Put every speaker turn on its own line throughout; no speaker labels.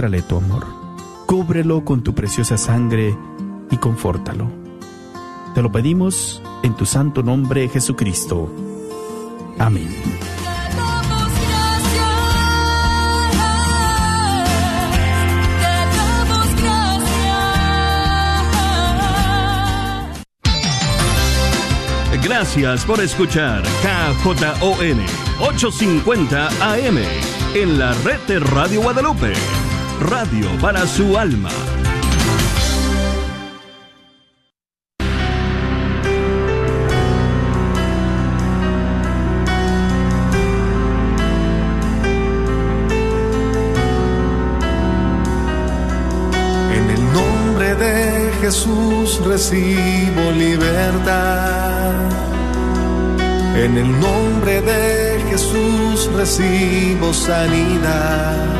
muéstrale tu amor. Cúbrelo con tu preciosa sangre y confórtalo. Te lo pedimos en tu santo nombre, Jesucristo. Amén.
Gracias por escuchar KJON 850 AM en la red de Radio Guadalupe. Radio para su alma.
En el nombre de Jesús recibo libertad. En el nombre de Jesús recibo sanidad.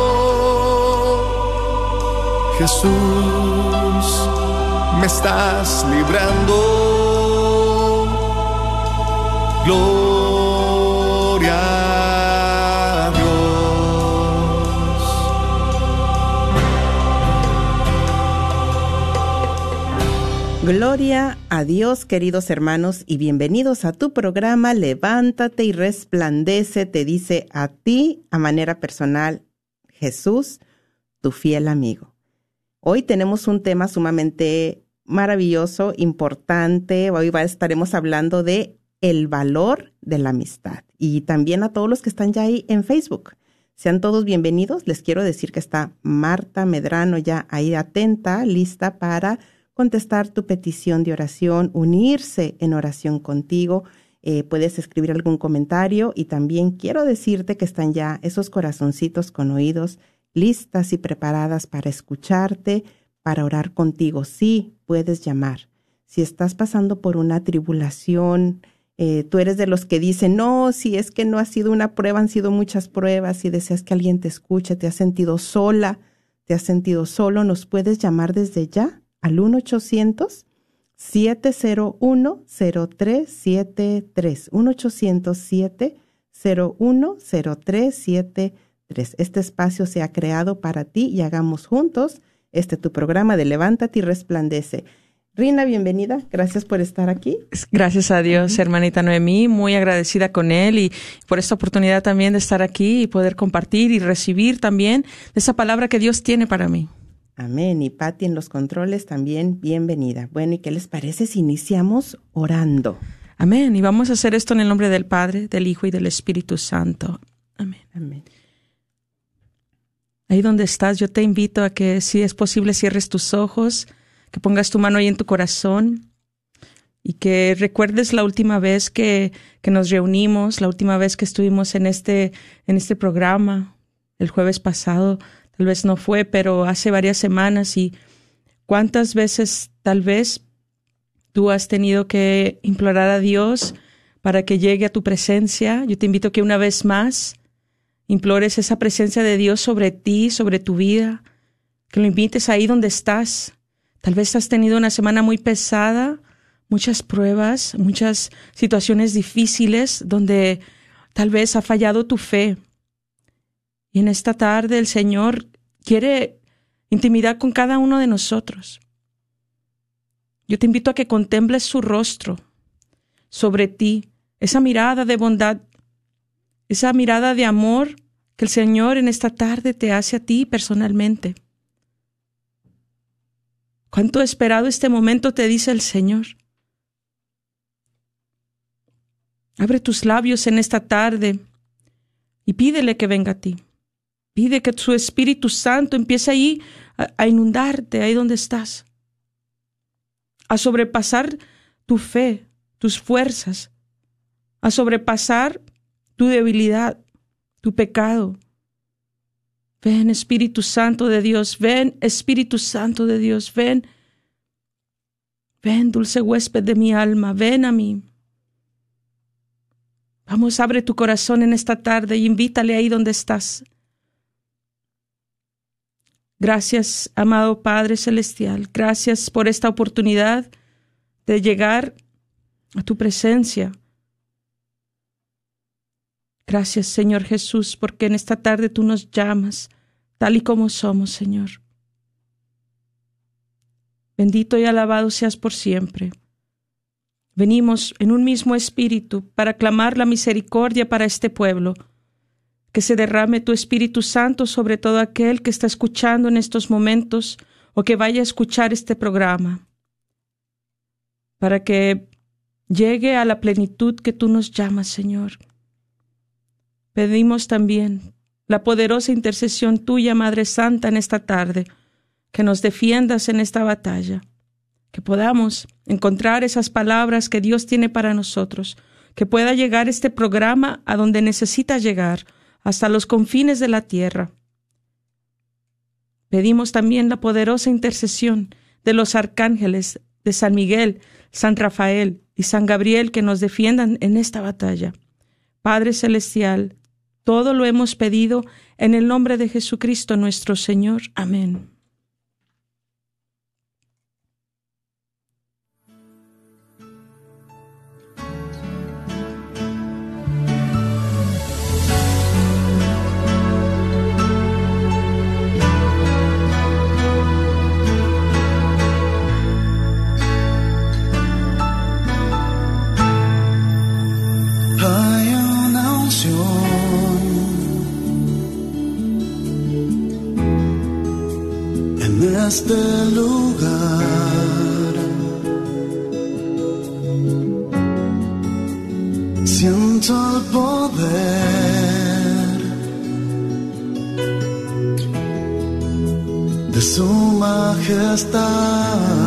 Jesús, me estás librando. Gloria a Dios.
Gloria a Dios, queridos hermanos, y bienvenidos a tu programa Levántate y resplandece, te dice a ti, a manera personal, Jesús, tu fiel amigo. Hoy tenemos un tema sumamente maravilloso, importante. Hoy estaremos hablando de el valor de la amistad. Y también a todos los que están ya ahí en Facebook. Sean todos bienvenidos. Les quiero decir que está Marta Medrano ya ahí atenta, lista para contestar tu petición de oración, unirse en oración contigo. Eh, puedes escribir algún comentario y también quiero decirte que están ya esos corazoncitos con oídos listas y preparadas para escucharte, para orar contigo. Sí, puedes llamar. Si estás pasando por una tribulación, eh, tú eres de los que dicen, no, si es que no ha sido una prueba, han sido muchas pruebas y deseas que alguien te escuche, te has sentido sola, te has sentido solo, nos puedes llamar desde ya al 1-800-701-0373. 1-800-701-0373. Este espacio se ha creado para ti y hagamos juntos este tu programa de Levántate y Resplandece. Rina, bienvenida. Gracias por estar aquí.
Gracias a Dios, hermanita Noemí, muy agradecida con él y por esta oportunidad también de estar aquí y poder compartir y recibir también esa palabra que Dios tiene para mí.
Amén. Y Patti en los controles también, bienvenida. Bueno, ¿y qué les parece si iniciamos orando?
Amén. Y vamos a hacer esto en el nombre del Padre, del Hijo y del Espíritu Santo. Amén.
Amén.
Ahí donde estás, yo te invito a que si es posible cierres tus ojos, que pongas tu mano ahí en tu corazón y que recuerdes la última vez que, que nos reunimos, la última vez que estuvimos en este, en este programa, el jueves pasado, tal vez no fue, pero hace varias semanas y cuántas veces tal vez tú has tenido que implorar a Dios para que llegue a tu presencia. Yo te invito que una vez más implores esa presencia de Dios sobre ti, sobre tu vida, que lo invites ahí donde estás. Tal vez has tenido una semana muy pesada, muchas pruebas, muchas situaciones difíciles donde tal vez ha fallado tu fe. Y en esta tarde el Señor quiere intimidad con cada uno de nosotros. Yo te invito a que contemples su rostro sobre ti, esa mirada de bondad, esa mirada de amor que el Señor en esta tarde te hace a ti personalmente. Cuánto esperado este momento, te dice el Señor. Abre tus labios en esta tarde y pídele que venga a ti. Pide que su Espíritu Santo empiece ahí a inundarte, ahí donde estás, a sobrepasar tu fe, tus fuerzas, a sobrepasar tu debilidad, tu pecado, Ven, Espíritu Santo de Dios, ven, Espíritu Santo de Dios, ven. Ven, dulce huésped de mi alma, ven a mí. Vamos, abre tu corazón en esta tarde y invítale ahí donde estás. Gracias, amado Padre Celestial. Gracias por esta oportunidad de llegar a tu presencia. Gracias, Señor Jesús, porque en esta tarde tú nos llamas tal y como somos, Señor. Bendito y alabado seas por siempre. Venimos en un mismo espíritu para clamar la misericordia para este pueblo. Que se derrame tu Espíritu Santo sobre todo aquel que está escuchando en estos momentos o que vaya a escuchar este programa. Para que llegue a la plenitud que tú nos llamas, Señor. Pedimos también la poderosa intercesión tuya, Madre Santa, en esta tarde, que nos defiendas en esta batalla que podamos encontrar esas palabras que Dios tiene para nosotros, que pueda llegar este programa a donde necesita llegar, hasta los confines de la tierra. Pedimos también la poderosa intercesión de los arcángeles de San Miguel, San Rafael y San Gabriel que nos defiendan en esta batalla. Padre Celestial, todo lo hemos pedido en el nombre de Jesucristo nuestro Señor. Amén.
Este lugar. Siento el poder de su majestad.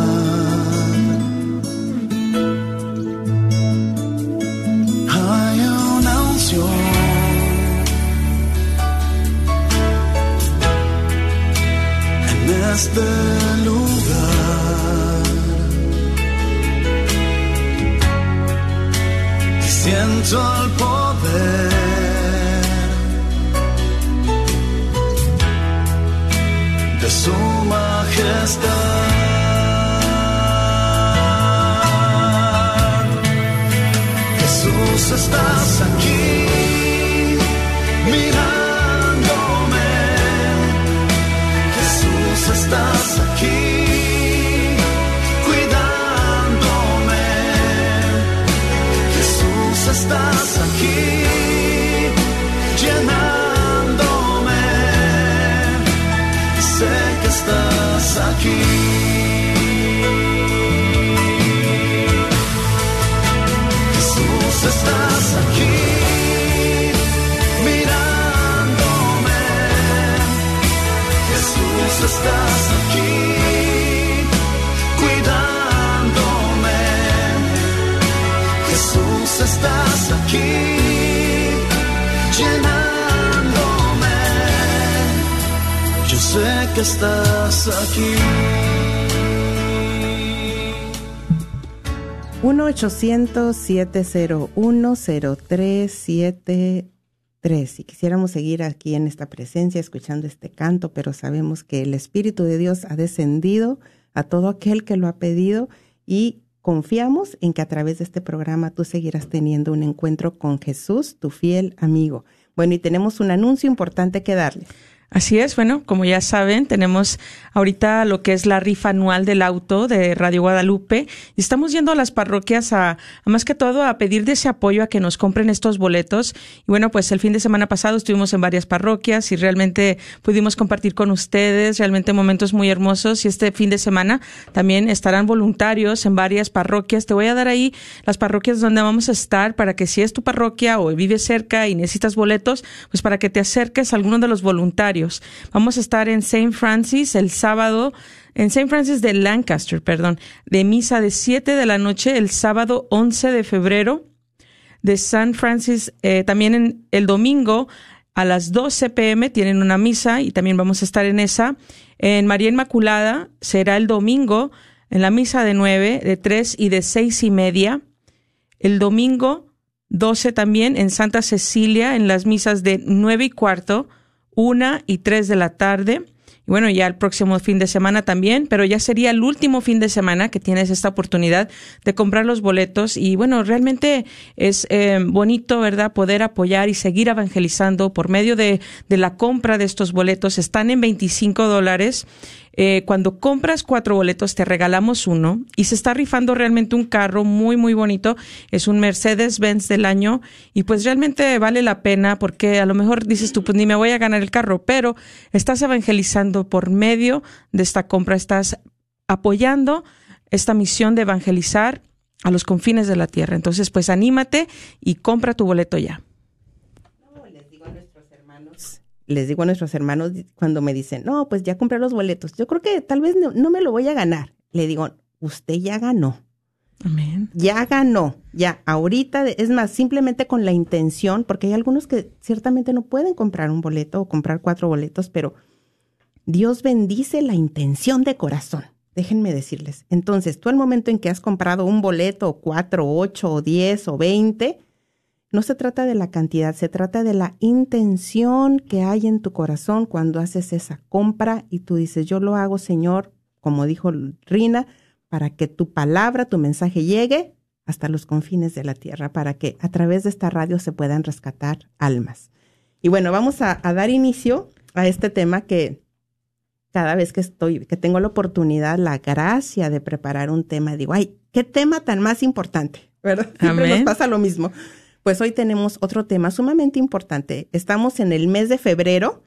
Este lugar. Y siento el poder de su majestad. Estás aquí. Estás aquí cuidándome. Jesús, estás aquí llenándome. Sé que estás aquí. estás aquí llenándome. Yo sé que estás aquí.
1-800-701-0373 y quisiéramos seguir aquí en esta presencia escuchando este canto, pero sabemos que el Espíritu de Dios ha descendido a todo aquel que lo ha pedido y confiamos en que a través de este programa tú seguirás teniendo un encuentro con Jesús, tu fiel amigo. Bueno, y tenemos un anuncio importante que darles.
Así es, bueno, como ya saben, tenemos ahorita lo que es la rifa anual del auto de Radio Guadalupe y estamos yendo a las parroquias a, más que todo a pedir de ese apoyo a que nos compren estos boletos. Y bueno, pues el fin de semana pasado estuvimos en varias parroquias y realmente pudimos compartir con ustedes realmente momentos muy hermosos y este fin de semana también estarán voluntarios en varias parroquias. Te voy a dar ahí las parroquias donde vamos a estar para que si es tu parroquia o vives cerca y necesitas boletos, pues para que te acerques a alguno de los voluntarios Vamos a estar en St. Francis el sábado, en St. Francis de Lancaster, perdón, de misa de 7 de la noche el sábado 11 de febrero, de San Francis eh, también en el domingo a las 12 pm tienen una misa y también vamos a estar en esa. En María Inmaculada será el domingo en la misa de 9, de 3 y de seis y media. El domingo 12 también en Santa Cecilia en las misas de 9 y cuarto, 1 y 3 de la tarde. Y bueno, ya el próximo fin de semana también, pero ya sería el último fin de semana que tienes esta oportunidad de comprar los boletos. Y bueno, realmente es eh, bonito, ¿verdad?, poder apoyar y seguir evangelizando por medio de, de la compra de estos boletos. Están en 25 dólares. Eh, cuando compras cuatro boletos te regalamos uno y se está rifando realmente un carro muy muy bonito. Es un Mercedes Benz del año y pues realmente vale la pena porque a lo mejor dices tú pues ni me voy a ganar el carro, pero estás evangelizando por medio de esta compra, estás apoyando esta misión de evangelizar a los confines de la tierra. Entonces pues anímate y compra tu boleto ya
les digo a nuestros hermanos cuando me dicen, no, pues ya compré los boletos, yo creo que tal vez no, me lo voy a ganar. Le digo, usted ya ganó.
Amén.
Ya ganó, ya, ahorita, es más, simplemente con la intención, porque hay algunos que ciertamente no pueden comprar un boleto o comprar cuatro boletos, pero Dios bendice la intención de corazón. Déjenme decirles. Entonces, tú al momento en que has comprado un boleto, o cuatro, ocho, o diez, o veinte, no se trata de la cantidad, se trata de la intención que hay en tu corazón cuando haces esa compra y tú dices, yo lo hago, Señor, como dijo Rina, para que tu palabra, tu mensaje llegue hasta los confines de la tierra, para que a través de esta radio se puedan rescatar almas. Y bueno, vamos a, dar inicio a este tema que cada vez que estoy, que tengo la oportunidad, la gracia de preparar un tema, digo, ay, qué tema tan más importante, ¿verdad? Siempre nos pasa lo mismo. Pues hoy tenemos otro tema sumamente importante. Estamos en el mes de febrero,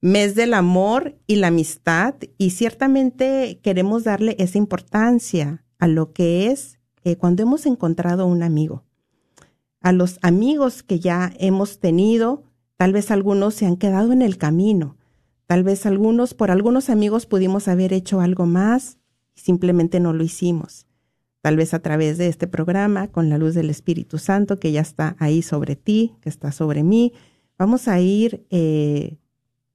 mes del amor y la amistad, y ciertamente queremos darle esa importancia a lo que es eh, cuando hemos encontrado un amigo. A los amigos que ya hemos tenido, tal vez algunos se han quedado en el camino, tal vez algunos, por algunos amigos pudimos haber hecho algo más y simplemente no lo hicimos tal vez a través de este programa, con la luz del Espíritu Santo que ya está ahí sobre ti, que está sobre mí, vamos a ir eh,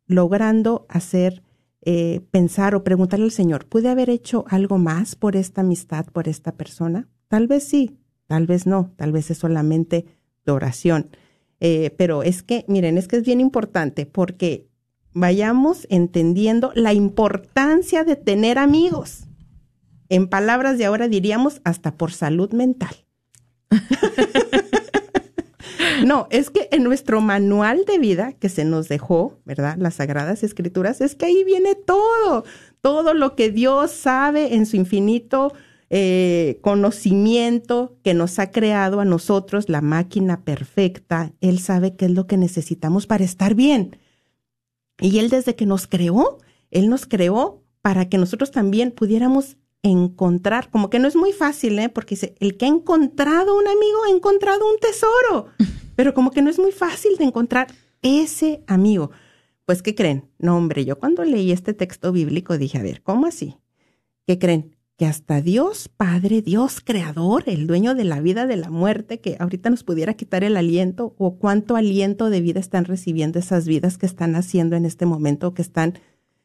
logrando hacer, eh, pensar o preguntarle al Señor, ¿pude haber hecho algo más por esta amistad, por esta persona? Tal vez sí, tal vez no, tal vez es solamente de oración. Eh, pero es que, miren, es que es bien importante porque vayamos entendiendo la importancia de tener amigos en palabras de ahora diríamos hasta por salud mental. no, es que en nuestro manual de vida que se nos dejó, ¿verdad? Las Sagradas Escrituras, es que ahí viene todo, todo lo que Dios sabe en su infinito eh, conocimiento que nos ha creado a nosotros, la máquina perfecta. Él sabe qué es lo que necesitamos para estar bien. Y Él desde que nos creó, Él nos creó para que nosotros también pudiéramos encontrar, como que no es muy fácil, ¿eh? Porque dice, el que ha encontrado un amigo ha encontrado un tesoro, pero como que no es muy fácil de encontrar ese amigo. Pues, ¿qué creen? No, hombre, yo cuando leí este texto bíblico dije, a ver, ¿cómo así? ¿Qué creen? Que hasta Dios Padre, Dios Creador, el dueño de la vida, de la muerte, que ahorita nos pudiera quitar el aliento, o cuánto aliento de vida están recibiendo esas vidas que están haciendo en este momento, que están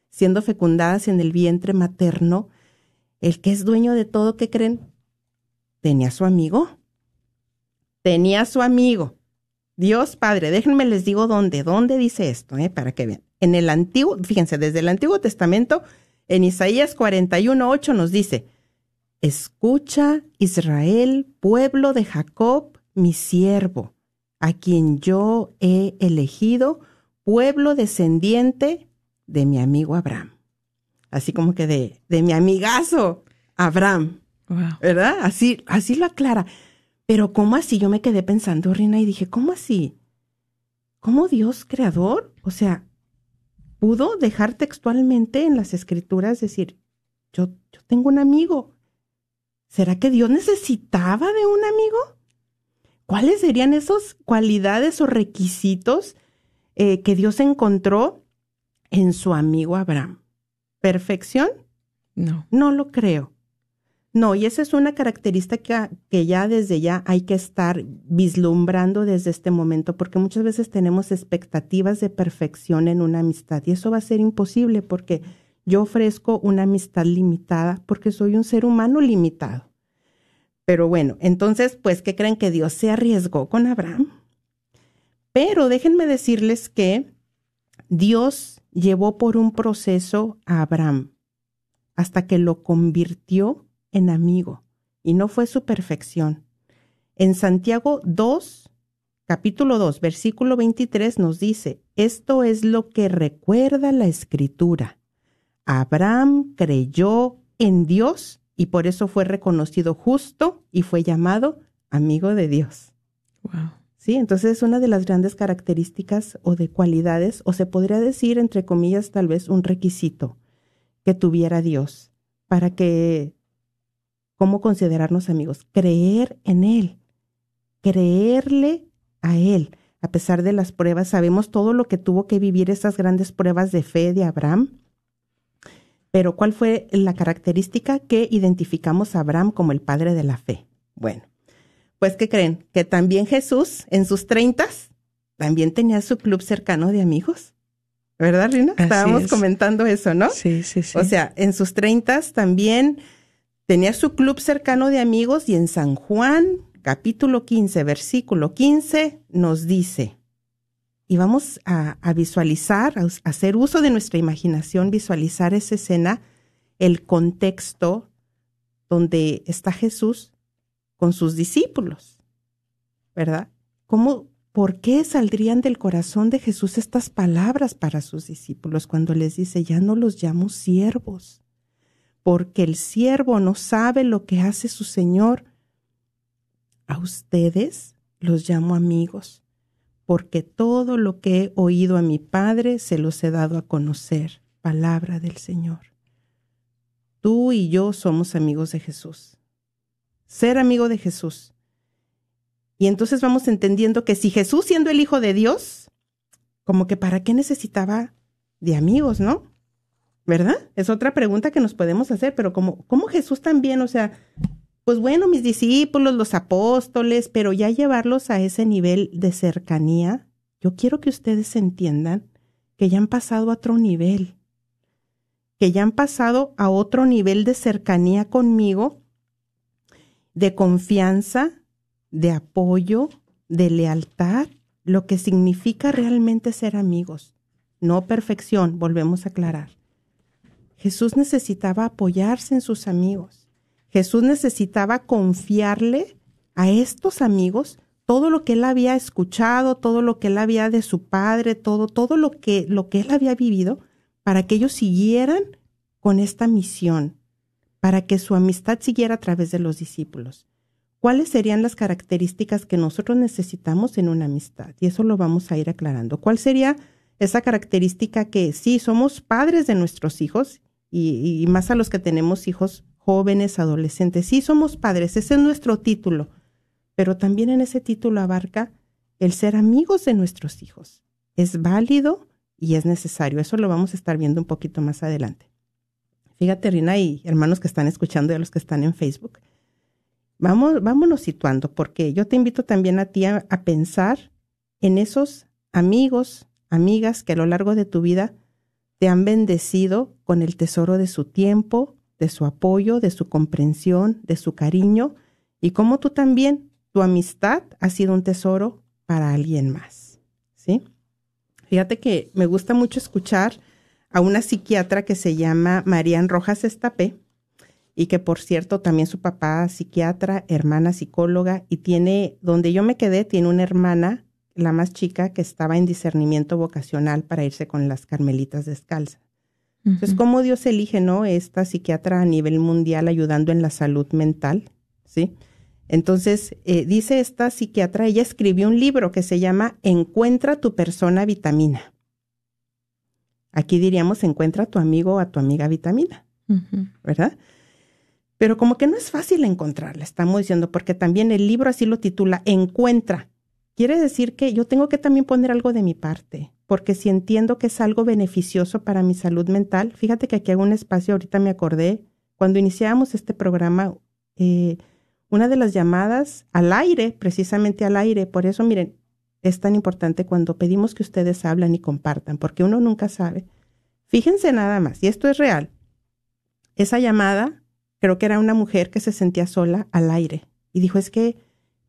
siendo fecundadas en el vientre materno, el que es dueño de todo, ¿qué creen? Tenía su amigo. Tenía su amigo. Dios Padre, déjenme les digo dónde, dónde dice esto, eh, para que vean. En el Antiguo, fíjense, desde el Antiguo Testamento, en Isaías 41.8 nos dice, Escucha, Israel, pueblo de Jacob, mi siervo, a quien yo he elegido, pueblo descendiente de mi amigo Abraham así como que de, de mi amigazo, Abraham. ¿Verdad? Así, así lo aclara. Pero ¿cómo así? Yo me quedé pensando, Rina, y dije, ¿cómo así? ¿Cómo Dios creador? O sea, pudo dejar textualmente en las escrituras decir, yo, yo tengo un amigo. ¿Será que Dios necesitaba de un amigo? ¿Cuáles serían esas cualidades o requisitos eh, que Dios encontró en su amigo Abraham? Perfección?
No.
No lo creo. No, y esa es una característica que ya desde ya hay que estar vislumbrando desde este momento, porque muchas veces tenemos expectativas de perfección en una amistad y eso va a ser imposible porque yo ofrezco una amistad limitada porque soy un ser humano limitado. Pero bueno, entonces, pues, ¿qué creen que Dios se arriesgó con Abraham? Pero déjenme decirles que Dios llevó por un proceso a Abraham hasta que lo convirtió en amigo, y no fue su perfección. En Santiago 2, capítulo 2, versículo 23 nos dice, esto es lo que recuerda la escritura. Abraham creyó en Dios y por eso fue reconocido justo y fue llamado amigo de Dios.
Wow.
Sí, entonces es una de las grandes características o de cualidades, o se podría decir, entre comillas, tal vez un requisito que tuviera Dios para que cómo considerarnos amigos, creer en Él, creerle a Él. A pesar de las pruebas, sabemos todo lo que tuvo que vivir esas grandes pruebas de fe de Abraham. Pero ¿cuál fue la característica que identificamos a Abraham como el padre de la fe? Bueno, pues ¿qué creen? Que también Jesús en sus treintas también tenía su club cercano de amigos. ¿Verdad, Rina? Estábamos comentando eso, ¿no?
Sí, sí, sí.
O sea, en sus treintas también Tenía su club cercano de amigos y en San Juan, capítulo 15, versículo 15, nos dice, y vamos a, visualizar, a, hacer uso de nuestra imaginación, visualizar esa escena, el contexto donde está Jesús con sus discípulos, ¿verdad? ¿Cómo, por qué saldrían del corazón de Jesús estas palabras para sus discípulos cuando les dice, ya no los llamo siervos, porque el siervo no sabe lo que hace su Señor. A ustedes los llamo amigos, porque todo lo que he oído a mi Padre se los he dado a conocer. Palabra del Señor. Tú y yo somos amigos de Jesús. Ser amigo de Jesús. Y entonces vamos entendiendo que si Jesús siendo el Hijo de Dios, como que para qué necesitaba de amigos, ¿no? ¿verdad? Es otra pregunta que nos podemos hacer, pero como, como Jesús también, o sea, pues bueno, mis discípulos, los apóstoles, pero ya llevarlos a ese nivel de cercanía, yo quiero que ustedes entiendan que ya han pasado a otro nivel, que ya han pasado a otro nivel de cercanía conmigo, de confianza, de apoyo, de lealtad, lo que significa realmente ser amigos, no perfección, volvemos a aclarar. Jesús necesitaba apoyarse en sus amigos. Jesús necesitaba confiarle a estos amigos todo lo que él había escuchado, todo lo que él había de su padre, todo, todo lo que, lo que él había vivido, para que ellos siguieran con esta misión, para que su amistad siguiera a través de los discípulos. ¿Cuáles serían las características que nosotros necesitamos en una amistad? Y eso lo vamos a ir aclarando. ¿Cuál sería esa característica que sí somos padres de nuestros hijos y, más a los que tenemos hijos jóvenes, adolescentes. Sí, somos padres, ese es nuestro título, pero también en ese título abarca el ser amigos de nuestros hijos. Es válido y es necesario. Eso lo vamos a estar viendo un poquito más adelante. Fíjate, Rina y hermanos que están escuchando y a los que están en Facebook. Vamos, vámonos situando, porque yo te invito también a ti a pensar en esos amigos, amigas que a lo largo de tu vida te han bendecido con el tesoro de su tiempo, de su apoyo, de su comprensión, de su cariño, y como tú también, tu amistad ha sido un tesoro para alguien más. ¿Sí? Fíjate que me gusta mucho escuchar a una psiquiatra que se llama Marian Rojas Estapé, y que por cierto también su papá psiquiatra, hermana psicóloga, y tiene, donde yo me quedé, tiene una hermana la más chica, que estaba en discernimiento vocacional para irse con las carmelitas descalzas. Entonces, ¿cómo Dios elige, no? Esta psiquiatra a nivel mundial ayudando en la salud mental, ¿sí? Entonces, eh, dice esta psiquiatra, ella escribió un libro que se llama Encuentra tu persona vitamina. Aquí diríamos, encuentra a tu amigo o a tu amiga vitamina, ¿verdad? Pero como que no es fácil encontrarla, estamos diciendo, porque también el libro así lo titula, Encuentra quiere decir que yo tengo que también poner algo de mi parte, porque si entiendo que es algo beneficioso para mi salud mental, fíjate que aquí hago un espacio, ahorita me acordé, cuando iniciábamos este programa, eh, una de las llamadas al aire, precisamente al aire. Por eso, miren, es tan importante cuando pedimos que ustedes hablan y compartan, porque uno nunca sabe. Fíjense nada más, y esto es real. Esa llamada, creo que era una mujer que se sentía sola al aire y dijo, es que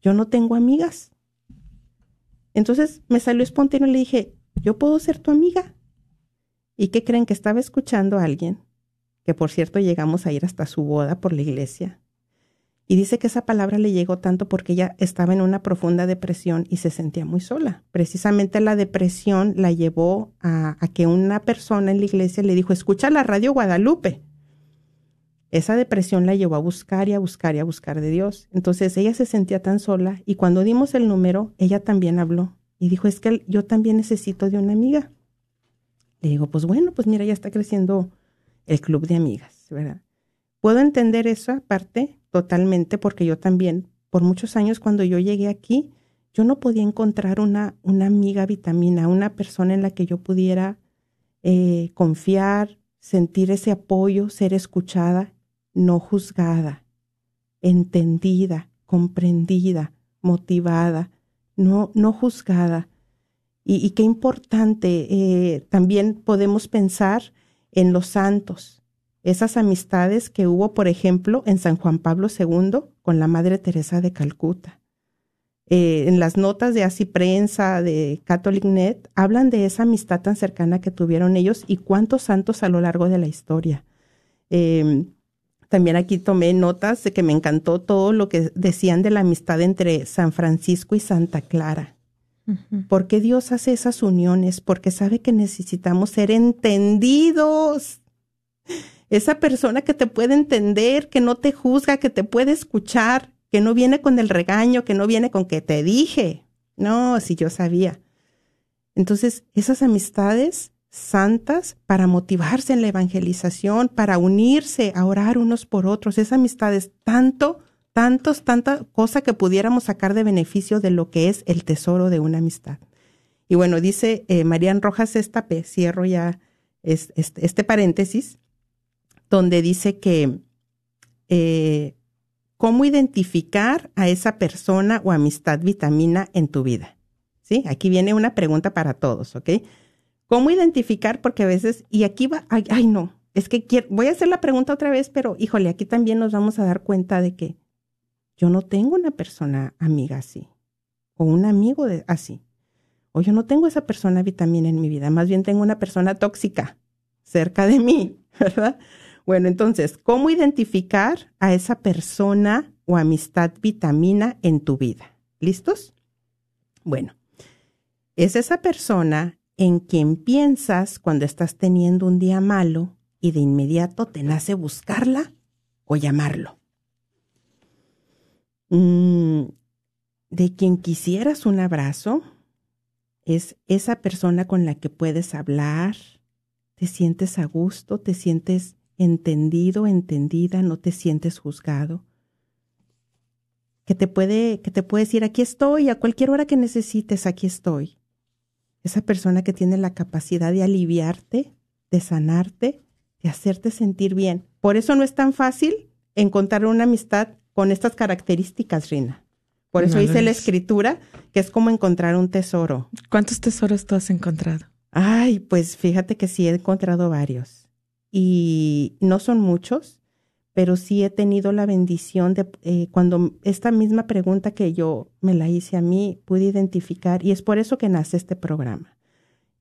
yo no tengo amigas. Entonces me salió espontáneo y le dije, ¿yo puedo ser tu amiga? ¿Y qué creen que estaba escuchando a alguien? Que por cierto llegamos a ir hasta su boda por la iglesia. Y dice que esa palabra le llegó tanto porque ella estaba en una profunda depresión y se sentía muy sola. Precisamente la depresión la llevó a, que una persona en la iglesia le dijo, escucha la radio Guadalupe. Esa depresión la llevó a buscar y a buscar y a buscar de Dios. Entonces ella se sentía tan sola y cuando dimos el número, ella también habló y dijo, es que yo también necesito de una amiga. Le digo, pues bueno, pues mira, ya está creciendo el club de amigas, ¿verdad? Puedo entender esa parte totalmente porque yo también, por muchos años cuando yo llegué aquí, yo no podía encontrar una, una amiga vitamina, una persona en la que yo pudiera eh, confiar, sentir ese apoyo, ser escuchada no juzgada, entendida, comprendida, motivada, no, no juzgada. Y, qué importante, eh, también podemos pensar en los santos, esas amistades que hubo, por ejemplo, en San Juan Pablo II con la Madre Teresa de Calcuta. Eh, en las notas de Así Prensa, de Catholic Net, hablan de esa amistad tan cercana que tuvieron ellos y cuántos santos a lo largo de la historia. Eh, también aquí tomé notas de que me encantó todo lo que decían de la amistad entre San Francisco y Santa Clara. ¿Por qué Dios hace esas uniones? Porque sabe que necesitamos ser entendidos. Esa persona que te puede entender, que no te juzga, que te puede escuchar, que no viene con el regaño, que no viene con que te dije. No, si yo sabía. Entonces, esas amistades santas para motivarse en la evangelización, para unirse, a orar unos por otros. Esa amistad es tanto, tantos, tanta cosa que pudiéramos sacar de beneficio de lo que es el tesoro de una amistad. Y bueno, dice eh, Marian Rojas Estape, cierro ya este, paréntesis, donde dice que eh, cómo identificar a esa persona o amistad vitamina en tu vida. ¿Sí? Aquí viene una pregunta para todos, ¿ok? ¿Cómo identificar? Porque a veces, y aquí va, ay, no, es que quiero, voy a hacer la pregunta otra vez, pero híjole, aquí también nos vamos a dar cuenta de que yo no tengo una persona amiga así, o un amigo así, o yo no tengo esa persona vitamina en mi vida, más bien tengo una persona tóxica cerca de mí, ¿verdad? Bueno, entonces, ¿cómo identificar a esa persona o amistad vitamina en tu vida? ¿Listos? Bueno, es esa persona en quien piensas cuando estás teniendo un día malo y de inmediato te nace buscarla o llamarlo. Mm, de quien quisieras un abrazo es esa persona con la que puedes hablar, te sientes a gusto, te sientes entendido, entendida, no te sientes juzgado. Que te puede, que te puede decir aquí estoy, a cualquier hora que necesites, aquí estoy esa persona que tiene la capacidad de aliviarte, de sanarte, de hacerte sentir bien. Por eso no es tan fácil encontrar una amistad con estas características, Rina. Por eso dice la escritura que es como encontrar un tesoro.
¿Cuántos tesoros tú has encontrado?
Ay, pues fíjate que sí he encontrado varios. Y no son muchos, pero sí he tenido la bendición de eh, cuando esta misma pregunta que yo me la hice a mí, pude identificar y es por eso que nace este programa.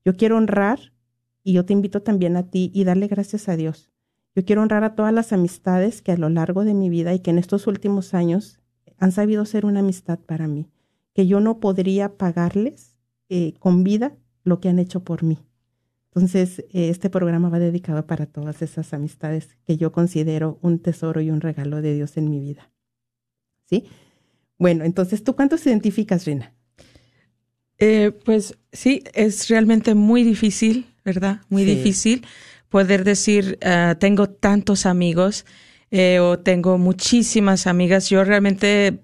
Yo quiero honrar y yo te invito también a ti y darle gracias a Dios. Yo quiero honrar a todas las amistades que a lo largo de mi vida y que en estos últimos años han sabido ser una amistad para mí, que yo no podría pagarles eh, con vida lo que han hecho por mí. Entonces, eh, este programa va dedicado para todas esas amistades que yo considero un tesoro y un regalo de Dios en mi vida. ¿Sí? Bueno, entonces, ¿tú cuántos identificas, Rina?
Eh, pues sí, es realmente muy difícil, ¿verdad? Muy difícil poder decir, ah, tengo tantos amigos eh, o tengo muchísimas amigas. Yo realmente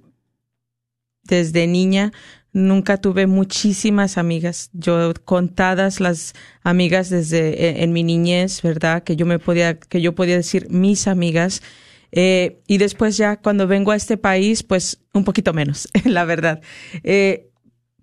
desde niña nunca tuve muchísimas amigas. Yo contadas las amigas desde e, en, mi niñez, ¿verdad? Que yo me podía, que yo podía decir mis amigas. Eh, y después ya cuando vengo a este país, pues un poquito menos, la verdad. Eh,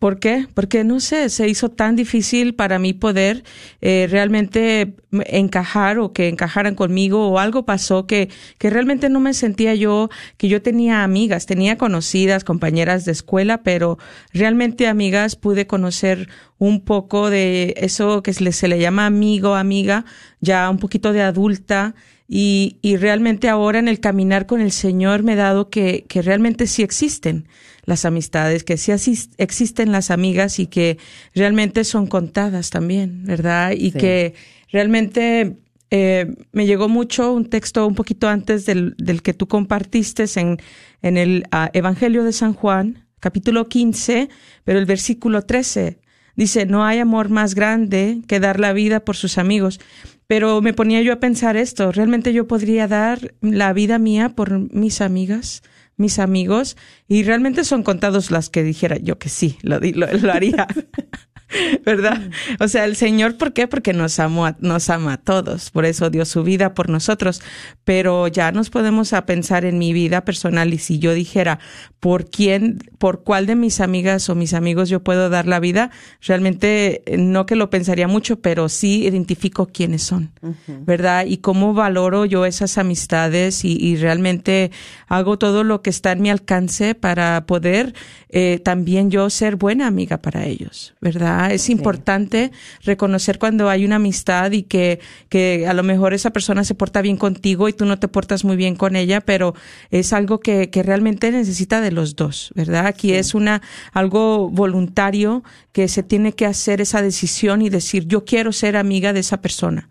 ¿Por qué? Porque no sé, se hizo tan difícil para mí poder eh, realmente encajar o que encajaran conmigo o algo pasó que, que realmente no me sentía yo, que yo tenía amigas, tenía conocidas, compañeras de escuela, pero realmente amigas pude conocer un poco de eso que se le, se le llama amigo, amiga, ya un poquito de adulta. Y, y realmente ahora en el caminar con el Señor me he dado que, que realmente sí existen las amistades, que sí existen las amigas y que realmente son contadas también, ¿verdad? Y que realmente eh, me llegó mucho un texto un poquito antes del, del que tú compartiste en, en el uh, Evangelio de San Juan, capítulo 15, pero el versículo 13 dice, no hay amor más grande que dar la vida por sus amigos. Pero me ponía yo a pensar esto, ¿realmente yo podría dar la vida mía por mis amigas? mis amigos y realmente son contados las que dijera yo que sí, lo, lo, lo haría. ¿verdad? O sea, el Señor, ¿por qué? Porque nos amó, nos ama a todos, por eso dio su vida por nosotros. Pero ya nos podemos a pensar en mi vida personal y si yo dijera por quién, por cuál de mis amigas o mis amigos yo puedo dar la vida, realmente eh, no que lo pensaría mucho, pero sí identifico quiénes son, ¿verdad? Y cómo valoro yo esas amistades y, y, realmente hago todo lo que está en mi alcance para poder eh, también yo ser buena amiga para ellos, ¿verdad? Es importante reconocer cuando hay una amistad y que, que a lo mejor esa persona se porta bien contigo y tú no te portas muy bien con ella, pero es algo que, que realmente necesita de los dos, ¿verdad? Aquí es una, algo voluntario que se tiene que hacer esa decisión y decir, yo quiero ser amiga de esa persona.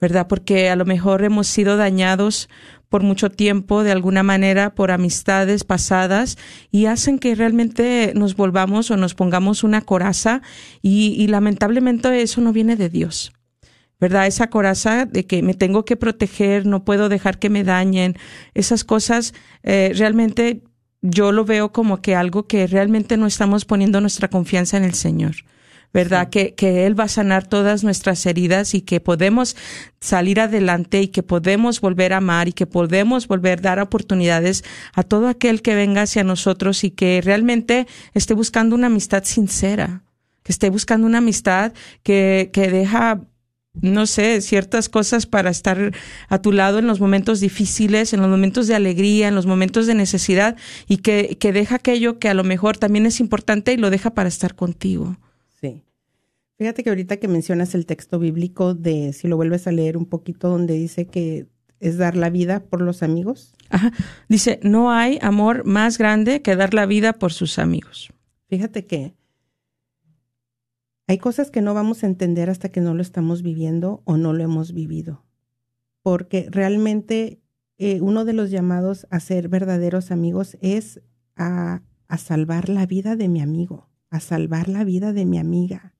¿verdad? Porque a lo mejor hemos sido dañados por mucho tiempo, de alguna manera, por amistades pasadas y hacen que realmente nos volvamos o nos pongamos una coraza y, lamentablemente eso no viene de Dios. ¿verdad? Esa coraza de que me tengo que proteger, no puedo dejar que me dañen, esas cosas eh, realmente yo lo veo como que algo que realmente no estamos poniendo nuestra confianza en el Señor. ¿Verdad? Que, que Él va a sanar todas nuestras heridas y que podemos salir adelante y que podemos volver a amar y que podemos volver a dar oportunidades a todo aquel que venga hacia nosotros y que realmente esté buscando una amistad sincera, que esté buscando una amistad que, que deja no sé, ciertas cosas para estar a tu lado en los momentos difíciles, en los momentos de alegría, en los momentos de necesidad y que, que deja aquello que a lo mejor también es importante y lo deja para estar contigo.
Fíjate que ahorita que mencionas el texto bíblico de, si lo vuelves a leer un poquito, donde dice que es dar la vida por los amigos.
Ajá. Dice, no hay amor más grande que dar la vida por sus amigos.
Fíjate que hay cosas que no vamos a entender hasta que no lo estamos viviendo o no lo hemos vivido. Porque realmente eh, uno de los llamados a ser verdaderos amigos es a, a salvar la vida de mi amigo, a salvar la vida de mi amiga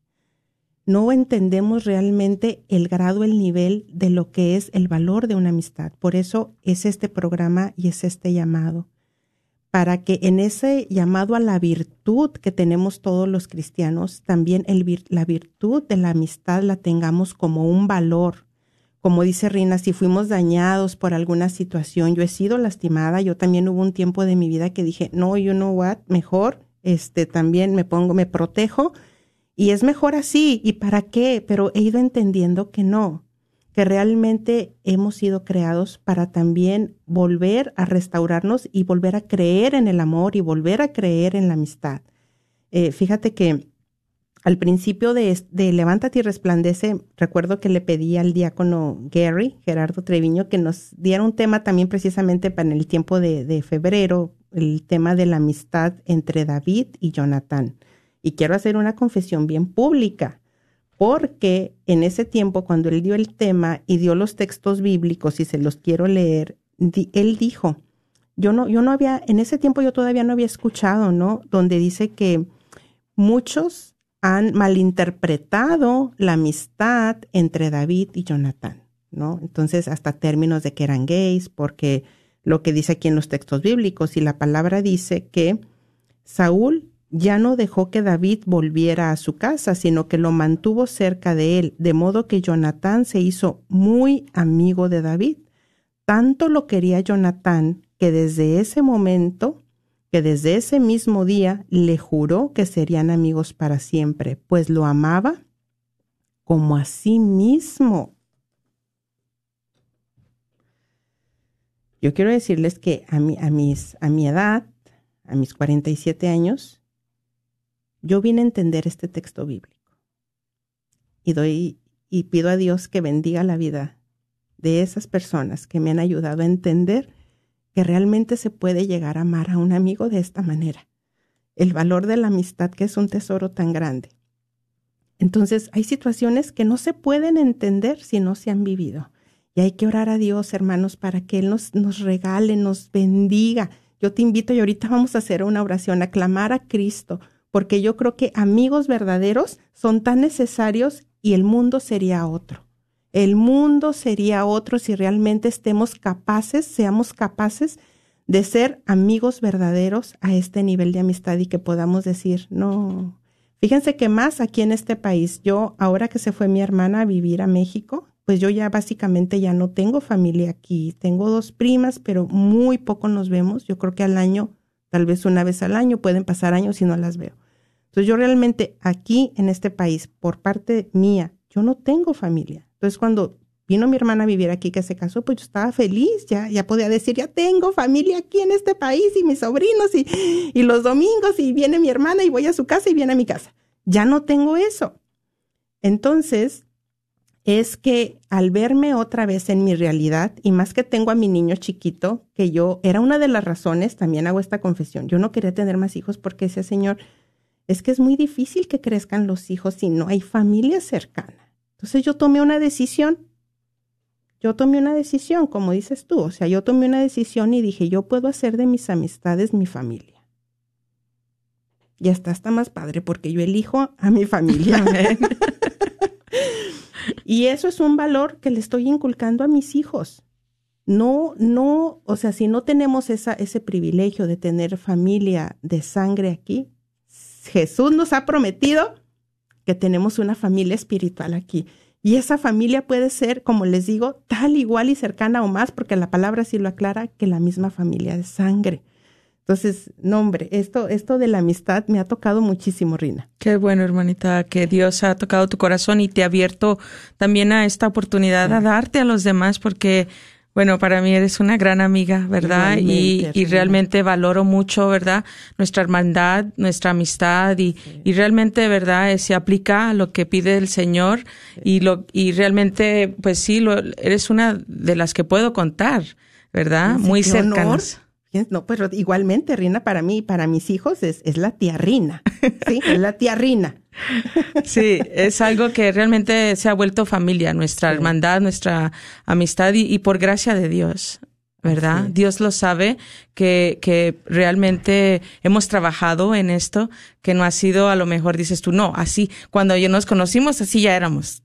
no entendemos realmente el grado, el nivel de lo que es el valor de una amistad. Por eso es este programa y es este llamado, para que en ese llamado a la virtud que tenemos todos los cristianos, también la virtud de la amistad la tengamos como un valor. Como dice Rina, si fuimos dañados por alguna situación, yo he sido lastimada, yo también hubo un tiempo de mi vida que dije, no, you know what, mejor, este, también me pongo, me protejo, y es mejor así, ¿y para qué? Pero he ido entendiendo que no, que realmente hemos sido creados para también volver a restaurarnos y volver a creer en el amor y volver a creer en la amistad. Eh, fíjate que al principio de, de, Levántate y Resplandece, recuerdo que le pedí al diácono Gary, Gerardo Treviño, que nos diera un tema también precisamente para el tiempo de, de febrero, el tema de la amistad entre David y Jonathan. Y quiero hacer una confesión bien pública, porque en ese tiempo, cuando él dio el tema y dio los textos bíblicos y se los quiero leer, él dijo, yo no, yo no había, en ese tiempo yo todavía no había escuchado, ¿no? Donde dice que muchos han malinterpretado la amistad entre David y Jonathan, ¿no? Entonces, hasta términos de que eran gays, porque lo que dice aquí en los textos bíblicos y la palabra dice que Saúl ya no dejó que David volviera a su casa, sino que lo mantuvo cerca de él, de modo que Jonatán se hizo muy amigo de David. Tanto lo quería Jonatán que desde ese momento, que desde ese mismo día le juró que serían amigos para siempre, pues lo amaba como a sí mismo. Yo quiero decirles que a mi, a mis, a mi edad, a mis 47 años, yo vine a entender este texto bíblico. Y doy y pido a Dios que bendiga la vida de esas personas que me han ayudado a entender que realmente se puede llegar a amar a un amigo de esta manera. El valor de la amistad que es un tesoro tan grande. Entonces, hay situaciones que no se pueden entender si no se han vivido. Y hay que orar a Dios, hermanos, para que Él nos, nos regale, nos bendiga. Yo te invito y ahorita vamos a hacer una oración, a clamar a Cristo, porque yo creo que amigos verdaderos son tan necesarios y el mundo sería otro. El mundo sería otro si realmente estemos capaces, seamos capaces de ser amigos verdaderos a este nivel de amistad y que podamos decir, no, fíjense que más aquí en este país, yo ahora que se fue mi hermana a vivir a México, pues yo ya básicamente ya no tengo familia aquí, tengo dos primas, pero muy poco nos vemos, yo creo que al año, tal vez una vez al año, pueden pasar años y no las veo. Entonces yo realmente aquí en este país, por parte mía, yo no tengo familia. Entonces cuando vino mi hermana a vivir aquí que se casó, pues yo estaba feliz, ya, ya podía decir, ya tengo familia aquí en este país y mis sobrinos y, y los domingos y viene mi hermana y voy a su casa y viene a mi casa. Ya no tengo eso. Entonces, es que al verme otra vez en mi realidad, y más que tengo a mi niño chiquito, que yo, era una de las razones, también hago esta confesión, yo no quería tener más hijos porque ese Señor, es que es muy difícil que crezcan los hijos si no hay familia cercana. Entonces yo tomé una decisión. Yo tomé una decisión, como dices tú. O sea, yo tomé una decisión y dije, yo puedo hacer de mis amistades mi familia. Y hasta está más padre porque yo elijo a mi familia. y eso es un valor que le estoy inculcando a mis hijos. No, no, o sea, si no tenemos esa, ese privilegio de tener familia de sangre aquí, Jesús nos ha prometido que tenemos una familia espiritual aquí. Y esa familia puede ser, como les digo, tal, igual y cercana o más, porque la palabra sí lo aclara, que la misma familia de sangre. Entonces, no, hombre, esto, esto de la amistad me ha tocado muchísimo, Rina.
Qué bueno, hermanita, que Dios ha tocado tu corazón y te ha abierto también a esta oportunidad a darte a los demás, porque bueno, para mí eres una gran amiga, ¿verdad? Y, y, realmente valoro mucho, ¿verdad? Nuestra hermandad, nuestra amistad y, y realmente, ¿verdad? Se aplica a lo que pide el Señor y lo y realmente, pues sí, lo, eres una de las que puedo contar, ¿verdad? Muy cercanas.
No, pero igualmente, Rina, para mí y para mis hijos es, es la tía Rina. Sí, es la tía Rina.
Sí, es algo que realmente se ha vuelto familia, nuestra hermandad, nuestra amistad y, por gracia de Dios. ¿verdad? Dios lo sabe que, que realmente hemos trabajado en esto, que no ha sido a lo mejor, dices tú, no, así, cuando yo nos conocimos, así ya éramos.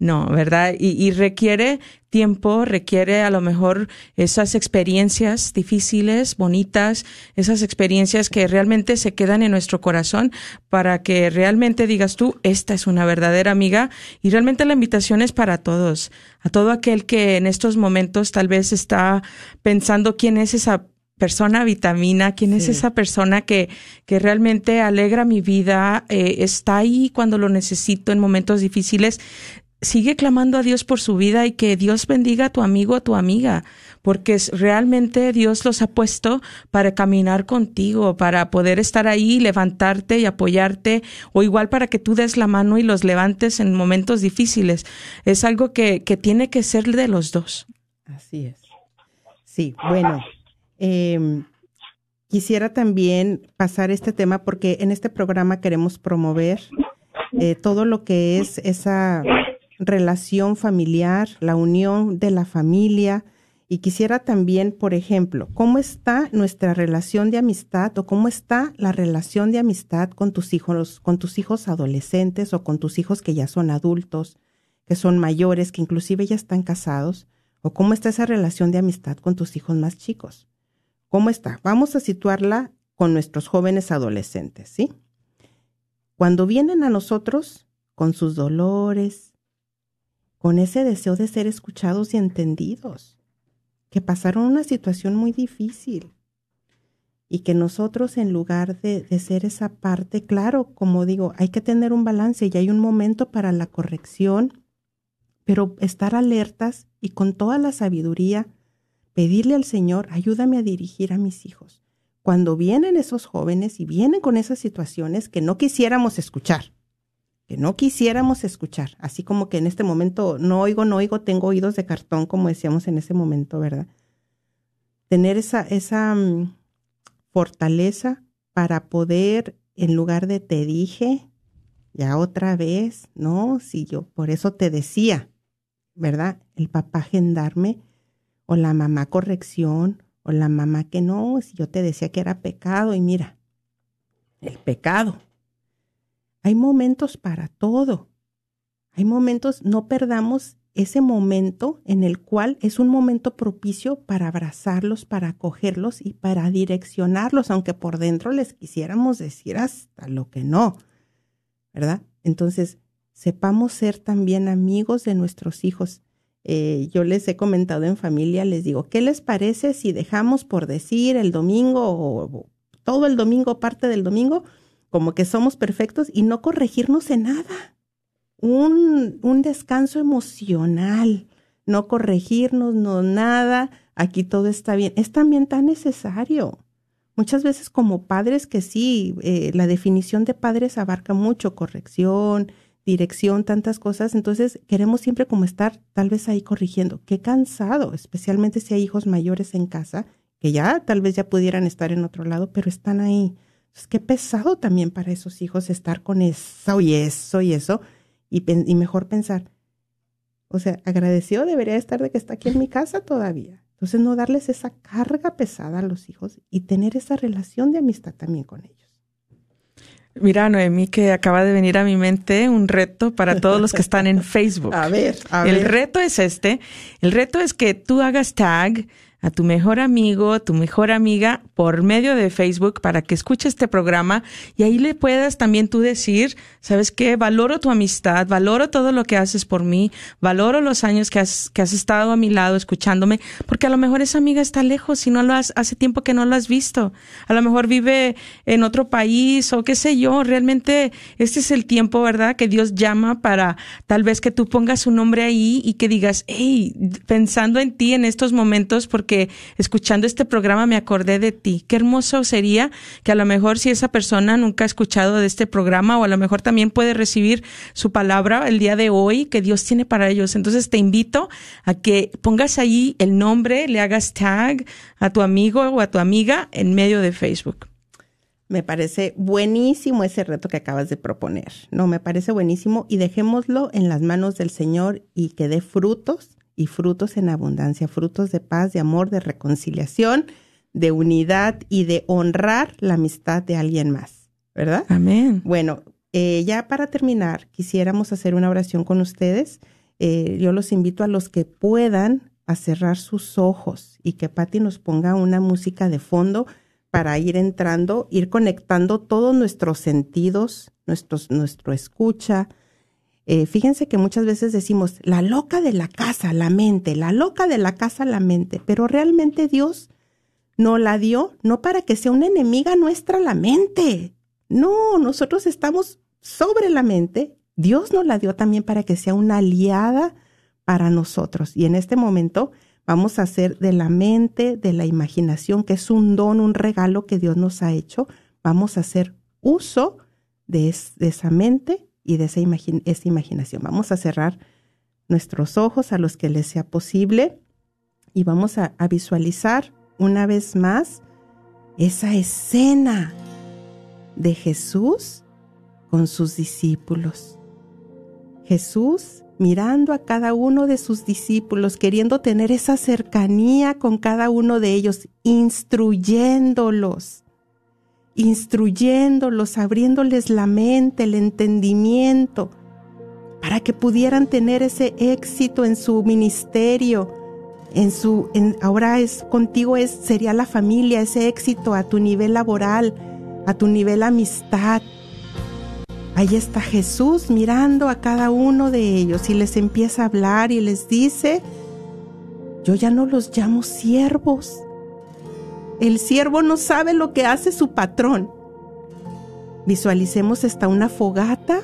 No, ¿verdad? Y, y, requiere tiempo, requiere a lo mejor esas experiencias difíciles, bonitas, esas experiencias que realmente se quedan en nuestro corazón para que realmente digas tú, esta es una verdadera amiga y realmente la invitación es para todos, a todo aquel que en estos momentos tal vez está pensando quién es esa persona vitamina, quién es esa persona que, que realmente alegra mi vida, eh, está ahí cuando lo necesito en momentos difíciles sigue clamando a Dios por su vida y que Dios bendiga a tu amigo, a tu amiga, porque realmente Dios los ha puesto para caminar contigo, para poder estar ahí, levantarte y apoyarte, o igual para que tú des la mano y los levantes en momentos difíciles. Es algo que, que tiene que ser de los dos.
Así es. Sí, bueno, em, quisiera también pasar este tema porque en este programa queremos promover eh, todo lo que es esa relación familiar, la unión de la familia. Y quisiera también, por ejemplo, cómo está nuestra relación de amistad o cómo está la relación de amistad con tus hijos, con tus hijos adolescentes o con tus hijos que ya son adultos, que son mayores, que inclusive ya están casados, o cómo está esa relación de amistad con tus hijos más chicos. ¿Cómo está? Vamos a situarla con nuestros jóvenes adolescentes, ¿sí? Cuando vienen a nosotros con sus dolores, con ese deseo de ser escuchados y entendidos. que pasaron una situación muy difícil y que nosotros en lugar de, de, ser esa parte, claro, como digo, hay que tener un balance y hay un momento para la corrección, pero estar alertas y con toda la sabiduría, pedirle al Señor, ayúdame a dirigir a mis hijos. Cuando vienen esos jóvenes y vienen con esas situaciones que no quisiéramos escuchar, que no quisiéramos escuchar, así como que en este momento no oigo, no oigo, tengo oídos de cartón, como decíamos en ese momento, ¿verdad? Tener esa, esa, mm, fortaleza para poder, en lugar de te dije, ya otra vez, no, si yo por eso te decía, ¿verdad? El papá gendarme o la mamá corrección o la mamá que no, si yo te decía que era pecado y mira, el pecado. Hay momentos para todo. Hay momentos, no perdamos ese momento en el cual es un momento propicio para abrazarlos, para acogerlos y para direccionarlos, aunque por dentro les quisiéramos decir hasta lo que no, ¿verdad? Entonces, sepamos ser también amigos de nuestros hijos. Eh, yo les he comentado en familia, les digo, ¿qué les parece si dejamos por decir el domingo o todo el domingo, parte del domingo, como que somos perfectos y no corregirnos en nada? un, un descanso emocional, no corregirnos, no nada, aquí todo está bien. Es también tan necesario. Muchas veces como padres que sí, eh, la definición de padres abarca mucho, corrección, dirección, tantas cosas, entonces queremos siempre como estar tal vez ahí corrigiendo. Qué cansado, especialmente si hay hijos mayores en casa, que ya tal vez ya pudieran estar en otro lado, pero están ahí. Entonces, qué pesado también para esos hijos estar con eso y eso y eso y, mejor pensar, o sea, agradecido debería estar de que está aquí en mi casa todavía. Entonces, no darles esa carga pesada a los hijos y tener esa relación de amistad también con ellos.
Mira, Noemí, que acaba de venir a mi mente un reto para todos los que están en Facebook.
A ver, a ver.
El reto es este. El reto es que tú hagas tag a tu mejor amigo, tu mejor amiga por medio de Facebook para que escuche este programa y ahí le puedas también tú decir, ¿sabes qué? Valoro tu amistad, valoro todo lo que haces por mí, valoro los años que has, que has estado a mi lado escuchándome, porque a lo mejor esa amiga está lejos y no lo has, hace tiempo que no lo has visto. A lo mejor vive en otro país o qué sé yo. Realmente este es el tiempo, ¿verdad? Que Dios llama para tal vez que tú pongas su nombre ahí y que digas, hey, pensando en ti en estos momentos, porque que escuchando este programa me acordé de ti. Qué hermoso sería que a lo mejor si esa persona nunca ha escuchado de este programa o a lo mejor también puede recibir su palabra el día de hoy que Dios tiene para ellos. Entonces te invito a que pongas ahí el nombre, le hagas tag a tu amigo o a tu amiga en medio de Facebook.
Me parece buenísimo ese reto que acabas de proponer. No, me parece buenísimo y dejémoslo en las manos del Señor y que dé frutos y frutos en abundancia, frutos de paz, de amor, de reconciliación, de unidad y de honrar la amistad de alguien más, ¿verdad?
Amén.
Bueno, eh, ya para terminar, quisiéramos hacer una oración con ustedes. Eh, yo los invito a los que puedan a cerrar sus ojos y que Patti nos ponga una música de fondo para ir entrando, ir conectando todos nuestros sentidos, nuestros, nuestro escucha, eh, fíjense que muchas veces decimos, la loca de la casa, la mente, la loca de la casa, la mente, pero realmente Dios no la dio no para que sea una enemiga nuestra la mente. No, nosotros estamos sobre la mente. Dios nos la dio también para que sea una aliada para nosotros. Y en este momento vamos a hacer de la mente, de la imaginación, que es un don, un regalo que Dios nos ha hecho, vamos a hacer uso de esa mente y de esa, imaginación. Vamos a cerrar nuestros ojos a los que les sea posible y vamos a, a visualizar una vez más esa escena de Jesús con sus discípulos. Jesús mirando a cada uno de sus discípulos, queriendo tener esa cercanía con cada uno de ellos, instruyéndolos instruyéndolos, abriéndoles la mente, el entendimiento, para que pudieran tener ese éxito en su ministerio, en su, en, ahora es contigo es, sería la familia, ese éxito a tu nivel laboral, a tu nivel amistad. Ahí está Jesús mirando a cada uno de ellos y les empieza a hablar y les dice, yo ya no los llamo siervos. El siervo no sabe lo que hace su patrón. Visualicemos hasta una fogata,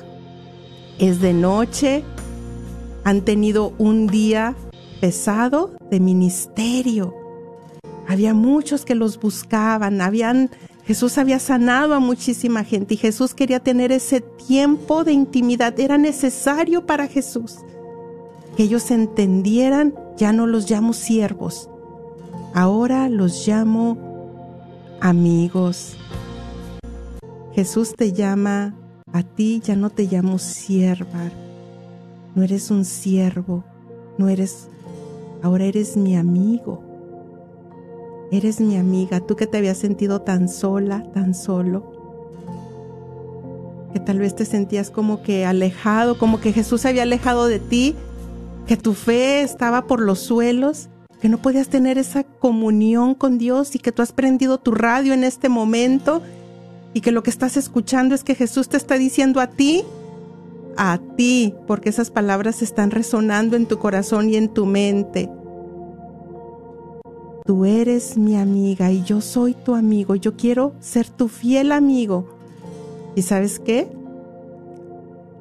es de noche, han tenido un día pesado de ministerio. Había muchos que los buscaban, habían Jesús había sanado a muchísima gente y Jesús quería tener ese tiempo de intimidad, era necesario para Jesús. Que ellos entendieran, ya no los llamo siervos, ahora los llamo amigos. Jesús te llama a ti, ya no te llamo sierva, no eres un siervo, no eres, ahora eres mi amigo. Eres mi amiga, tú que te habías sentido tan sola, tan solo, que tal vez te sentías como que alejado, como que Jesús se había alejado de ti, que tu fe estaba por los suelos, que no podías tener esa comunión con Dios y que tú has prendido tu radio en este momento y que lo que estás escuchando es que Jesús te está diciendo a ti, a ti, porque esas palabras están resonando en tu corazón y en tu mente. Tú eres mi amiga y yo soy tu amigo. Yo quiero ser tu fiel amigo. ¿Y sabes qué?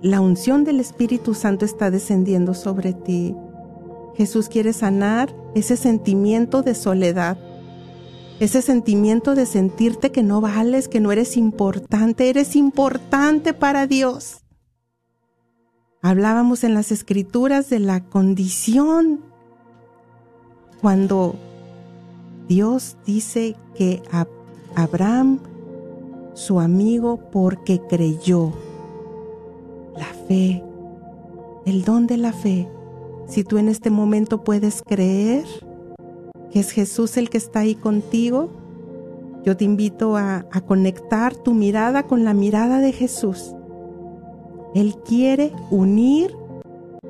La unción del Espíritu Santo está descendiendo sobre ti. Jesús quiere sanar ese sentimiento de soledad, ese sentimiento de sentirte que no vales, que no eres importante, eres importante para Dios. Hablábamos en las escrituras de la condición cuando Dios dice que a Abraham, su amigo, porque creyó. La fe, el don de la fe. Si tú en este momento puedes creer que es Jesús el que está ahí contigo, yo te invito a, conectar tu mirada con la mirada de Jesús. Él quiere unir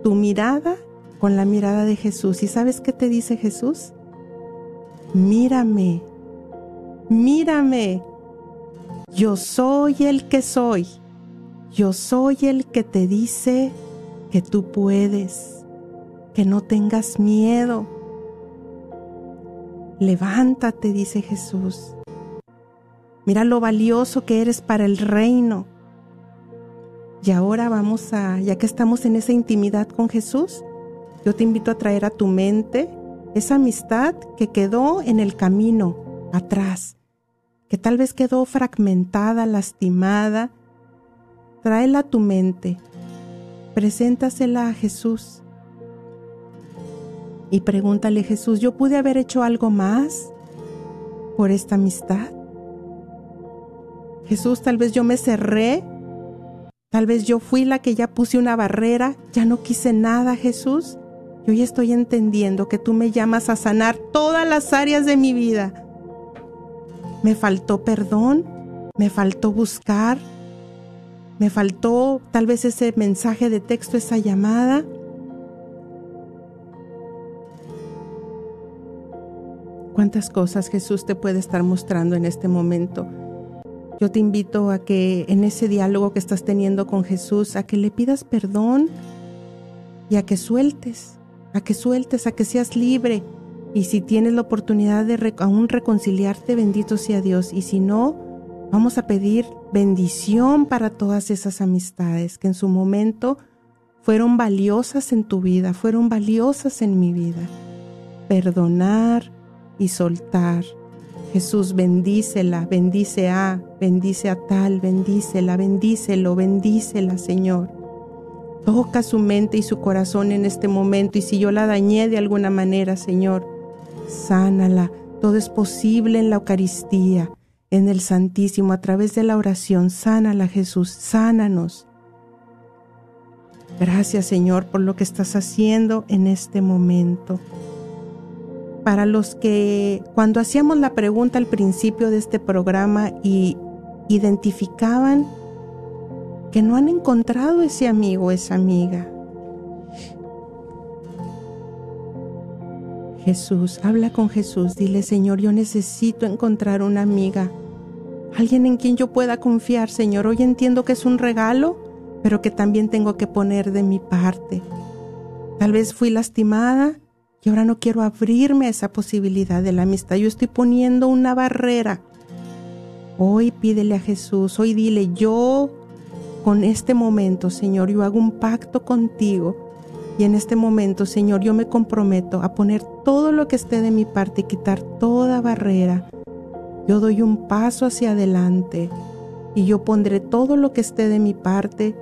tu mirada con la mirada de Jesús. ¿Y sabes qué te dice Jesús? mírame, mírame, yo soy el que soy, yo soy el que te dice que tú puedes, que no tengas miedo. Levántate, dice Jesús. Mira lo valioso que eres para el reino. Y ahora vamos a, ya que estamos en esa intimidad con Jesús, yo te invito a traer a tu mente esa amistad que quedó en el camino, atrás, que tal vez quedó fragmentada, lastimada, tráela a tu mente, preséntasela a Jesús y pregúntale, Jesús, ¿yo pude haber hecho algo más por esta amistad? Jesús, tal vez yo me cerré, tal vez yo fui la que ya puse una barrera, ya no quise nada, Jesús. Yo ya estoy entendiendo que tú me llamas a sanar todas las áreas de mi vida. Me faltó perdón, me faltó buscar, me faltó tal vez ese mensaje de texto, esa llamada. ¿Cuántas cosas Jesús te puede estar mostrando en este momento? Yo te invito a que en ese diálogo que estás teniendo con Jesús, a que le pidas perdón y a que sueltes a que sueltes, a que seas libre. Y si tienes la oportunidad de aún reconciliarte, bendito sea Dios. Y si no, vamos a pedir bendición para todas esas amistades que en su momento fueron valiosas en tu vida, fueron valiosas en mi vida. Perdonar y soltar. Jesús, bendícela, bendice a, bendice a tal, bendícela, bendícelo, bendícela, Señor. Toca su mente y su corazón en este momento y si yo la dañé de alguna manera, Señor, sánala. Todo es posible en la Eucaristía, en el Santísimo, a través de la oración. Sánala, Jesús, sánanos. Gracias, Señor, por lo que estás haciendo en este momento. Para los que cuando hacíamos la pregunta al principio de este programa y identificaban que no han encontrado ese amigo, esa amiga. Jesús, habla con Jesús, dile Señor, yo necesito encontrar una amiga, alguien en quien yo pueda confiar, Señor. Hoy entiendo que es un regalo, pero que también tengo que poner de mi parte. Tal vez fui lastimada Y ahora no quiero abrirme a esa posibilidad de la amistad. Yo estoy poniendo una barrera. Hoy pídele a Jesús, hoy dile, yo con este momento, Señor, yo hago un pacto contigo. Y en este momento, Señor, yo me comprometo a poner todo lo que esté de mi parte y quitar toda barrera. Yo doy un paso hacia adelante y yo pondré todo lo que esté de mi parte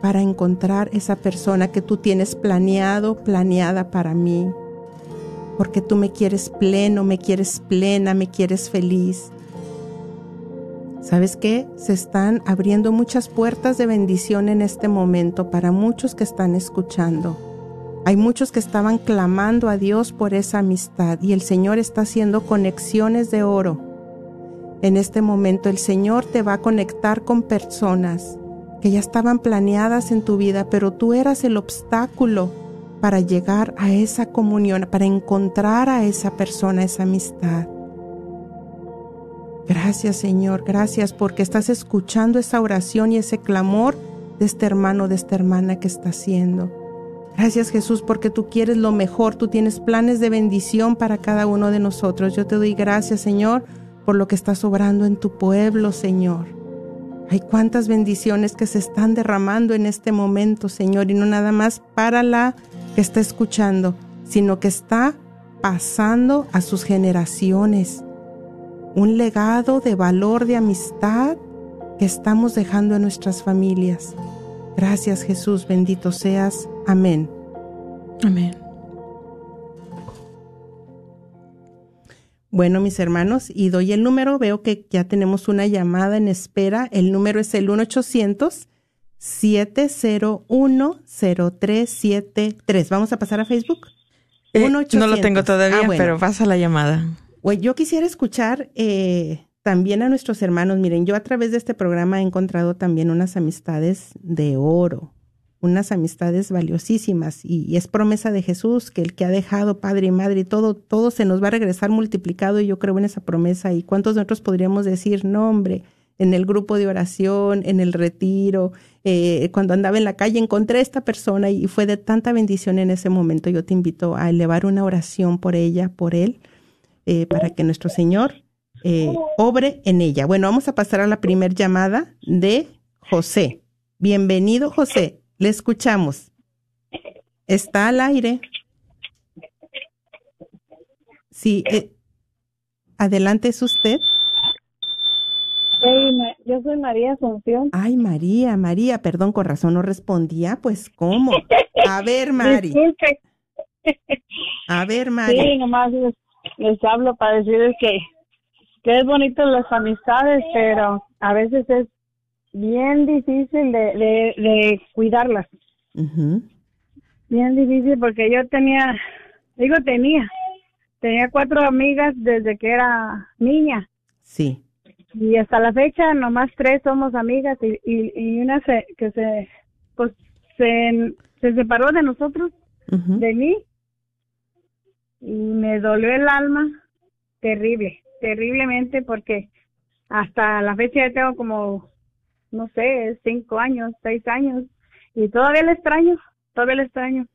para encontrar esa persona que tú tienes planeado, planeada para mí. Porque tú me quieres pleno, me quieres plena, me quieres feliz. ¿Sabes qué? Se están abriendo muchas puertas de bendición en este momento para muchos que están escuchando. Hay muchos que estaban clamando a Dios por esa amistad y el Señor está haciendo conexiones de oro. En este momento el Señor te va a conectar con personas que ya estaban planeadas en tu vida, pero tú eras el obstáculo para llegar a esa comunión, para encontrar a esa persona, esa amistad. Gracias Señor, gracias porque estás escuchando esa oración y ese clamor de este hermano, de esta hermana que está haciendo. Gracias Jesús porque tú quieres lo mejor, tú tienes planes de bendición para cada uno de nosotros. Yo te doy gracias Señor por lo que estás obrando en tu pueblo Señor. Hay cuántas bendiciones que se están derramando en este momento, Señor, y no nada más para la que está escuchando, sino que está pasando a sus generaciones. Un legado de valor, de amistad que estamos dejando en nuestras familias. Gracias Jesús, bendito seas. Amén.
Amén.
Bueno, mis hermanos, y doy el número, veo que ya tenemos una llamada en espera. El número es el 1-800-701-0373. ¿Vamos a pasar a Facebook?
Eh, no lo tengo todavía, ah, pero pasa la llamada.
Pues yo quisiera escuchar eh, también a nuestros hermanos. Miren, yo a través de este programa he encontrado también unas amistades de oro unas amistades valiosísimas y, es promesa de Jesús que el que ha dejado padre y madre y todo, todo se nos va a regresar multiplicado y yo creo en esa promesa y cuántos de nosotros podríamos decir, no hombre, en el grupo de oración, en el retiro, eh, cuando andaba en la calle encontré a esta persona y fue de tanta bendición en ese momento. Yo te invito a elevar una oración por ella, por él, eh, para que nuestro Señor eh, obre en ella. Bueno, vamos a pasar a la primer llamada de José. Bienvenido, José. Le escuchamos. Está al aire. Sí, adelante es usted.
Yo soy María Asunción.
Ay, María, María, perdón, con razón no respondía. Pues, ¿cómo? A ver, Mari. A ver, Mari.
Sí, nomás les, hablo para decirles que, que es bonito las amistades, pero a veces es bien difícil de, de, cuidarlas. Bien difícil porque yo tenía, digo tenía, tenía cuatro amigas desde que era niña.
Sí.
Y hasta la fecha nomás tres somos amigas y, y, una se, que se, pues se, se separó de nosotros, de mí. Y me dolió el alma terrible, terriblemente porque hasta la fecha ya tengo como no sé, cinco años, seis años, y todavía le extraño, todavía le extraño,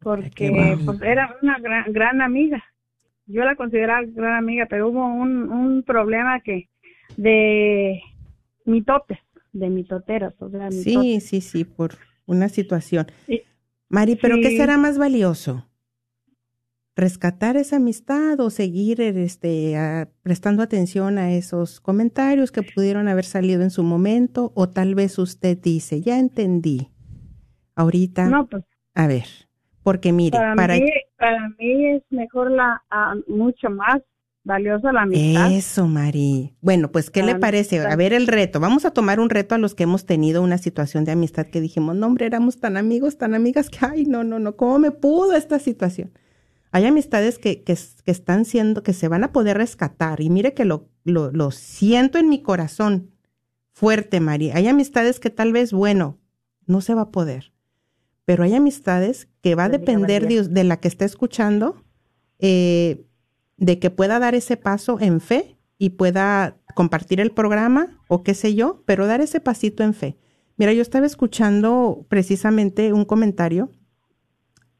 porque pues, era una gran, gran amiga. Yo la consideraba gran amiga, pero hubo un, un problema que de mitotes, de mitoteras. O sea,
sí, sí, sí, por una situación. Mari, ¿pero qué será más valioso? rescatar esa amistad o seguir este, prestando atención a esos comentarios que pudieron haber salido en su momento o tal vez usted dice, ya entendí. Ahorita,
no, pues,
a ver, porque mire,
para, mí, para mí es mejor la, mucho más valiosa la amistad.
Eso, Mari. Bueno, pues, ¿qué le parece? A ver el reto. Vamos a tomar un reto a los que hemos tenido una situación de amistad que dijimos, no, hombre, éramos tan amigos, tan amigas que, ay, no, no, no, ¿cómo me pudo esta situación? Hay amistades que, que, están siendo, que se van a poder rescatar. Y mire que lo, lo, lo siento en mi corazón fuerte, María. Hay amistades que tal vez, bueno, no se va a poder. Pero hay amistades que va a depender de, de, la que esté escuchando, eh, de que pueda dar ese paso en fe y pueda compartir el programa o qué sé yo, pero dar ese pasito en fe. Mira, yo estaba escuchando precisamente un comentario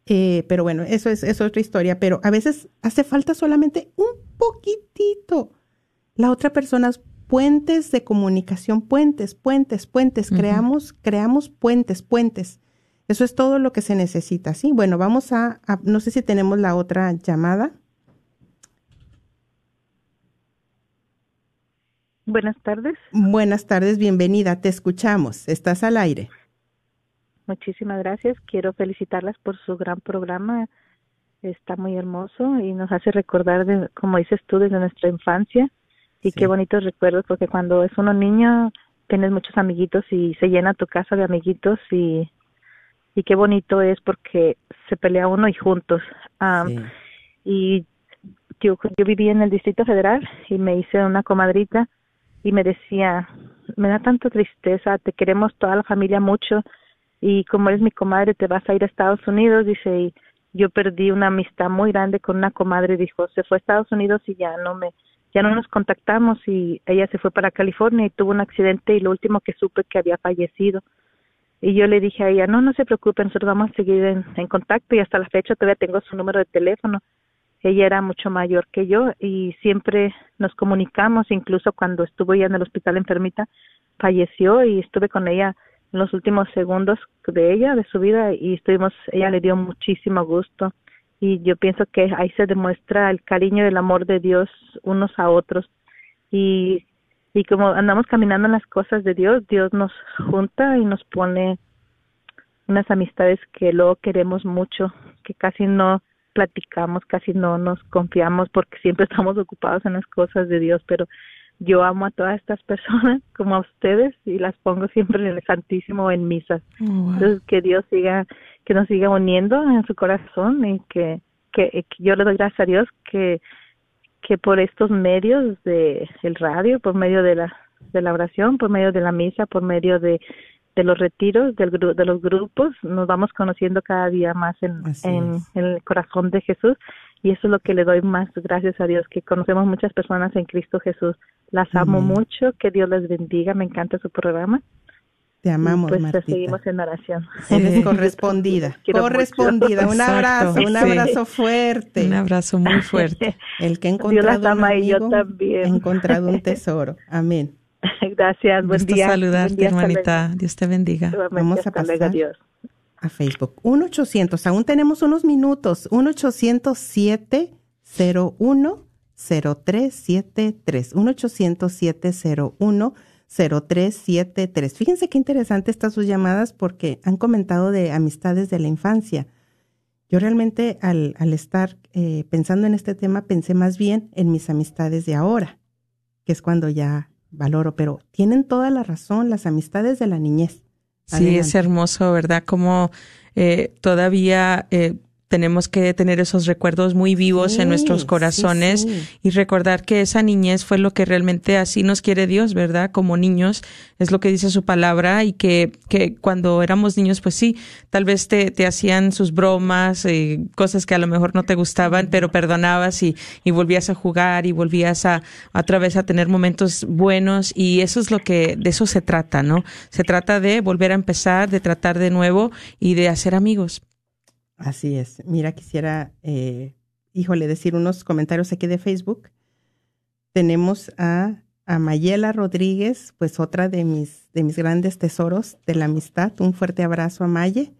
Eh, pero bueno, eso es, eso es otra historia. Pero a veces hace falta solamente un poquitito. La otra persona, puentes de comunicación, puentes, puentes, puentes. Creamos, creamos puentes, puentes. Eso es todo lo que se necesita, ¿sí? Bueno, vamos a, a no sé si tenemos la otra llamada.
Buenas tardes.
Buenas tardes, bienvenida, te escuchamos, estás al aire.
Muchísimas gracias. Quiero felicitarlas por su gran programa. Está muy hermoso y nos hace recordar, de, como dices tú, desde nuestra infancia. Y qué bonitos recuerdos, porque cuando es uno niño, tienes muchos amiguitos y se llena tu casa de amiguitos y, y qué bonito es porque se pelea uno y juntos. Y yo, yo viví en el Distrito Federal y me hice una comadrita y me decía, me da tanta tristeza, te queremos toda la familia mucho, y como eres mi comadre te vas a ir a Estados Unidos, dice, y yo perdí una amistad muy grande con una comadre, dijo, se fue a Estados Unidos y ya no me, ya no nos contactamos y ella se fue para California y tuvo un accidente y lo último que supe que había fallecido. Y yo le dije a ella, no, no se preocupe, nosotros vamos a seguir en, en contacto y hasta la fecha todavía tengo su número de teléfono. Ella era mucho mayor que yo y siempre nos comunicamos, incluso cuando estuvo ya en el hospital enfermita, falleció y estuve con ella en los últimos segundos de ella, de su vida, y estuvimos, ella le dio muchísimo gusto. Y yo pienso que ahí se demuestra el cariño y el amor de Dios unos a otros. Y, y como andamos caminando en las cosas de Dios, Dios nos junta y nos pone unas amistades que luego queremos mucho, que casi no platicamos, casi no nos confiamos porque siempre estamos ocupados en las cosas de Dios, pero yo amo a todas estas personas como a ustedes y las pongo siempre en el Santísimo en misas. Oh, Entonces que Dios siga, que nos siga uniendo en su corazón y que, que, yo le doy gracias a Dios que, que por estos medios de el radio, por medio de la, de la oración, por medio de la misa, por medio de, de los retiros, del, de los grupos, nos vamos conociendo cada día más en, en, en el corazón de Jesús y eso es lo que le doy más gracias a Dios, que conocemos muchas personas en Cristo Jesús. Las amo mucho, que Dios les bendiga, me encanta su programa.
Te amamos,
y pues seguimos en oración.
Eres correspondida. correspondida. Un abrazo, un abrazo fuerte.
Un abrazo muy fuerte.
El que ha encontrado
Dios ama y yo también.
Ha encontrado un tesoro. Amén.
Gracias, buen
Gusto
día.
saludarte, hermanita. Dios te bendiga.
Vamos a pasar. Dios a Facebook. 1-800, aún tenemos unos minutos. 1-800-701-0373. 1-800-701-0373. Fíjense qué interesante estas sus llamadas porque han comentado de amistades de la infancia. Yo realmente al, al estar eh, pensando en este tema pensé más bien en mis amistades de ahora, que es cuando ya valoro, pero tienen toda la razón las amistades de la niñez.
Sí, es hermoso, ¿verdad? Como eh, todavía eh, tenemos que tener esos recuerdos muy vivos en nuestros corazones y recordar que esa niñez fue lo que realmente así nos quiere Dios, ¿verdad? Como niños, es lo que dice su palabra y que, que cuando éramos niños, pues sí, tal vez te, te hacían sus bromas, eh, cosas que a lo mejor no te gustaban, pero perdonabas y, y volvías a jugar y volvías a, otra vez a tener momentos buenos y eso es lo que, de eso se trata, ¿no? Se trata de volver a empezar, de tratar de nuevo y de hacer amigos.
Así es. Mira, quisiera, eh, híjole, decir unos comentarios aquí de Facebook. Tenemos a, a Mayela Rodríguez, pues otra de mis, de mis grandes tesoros de la amistad. Un fuerte abrazo a Maye.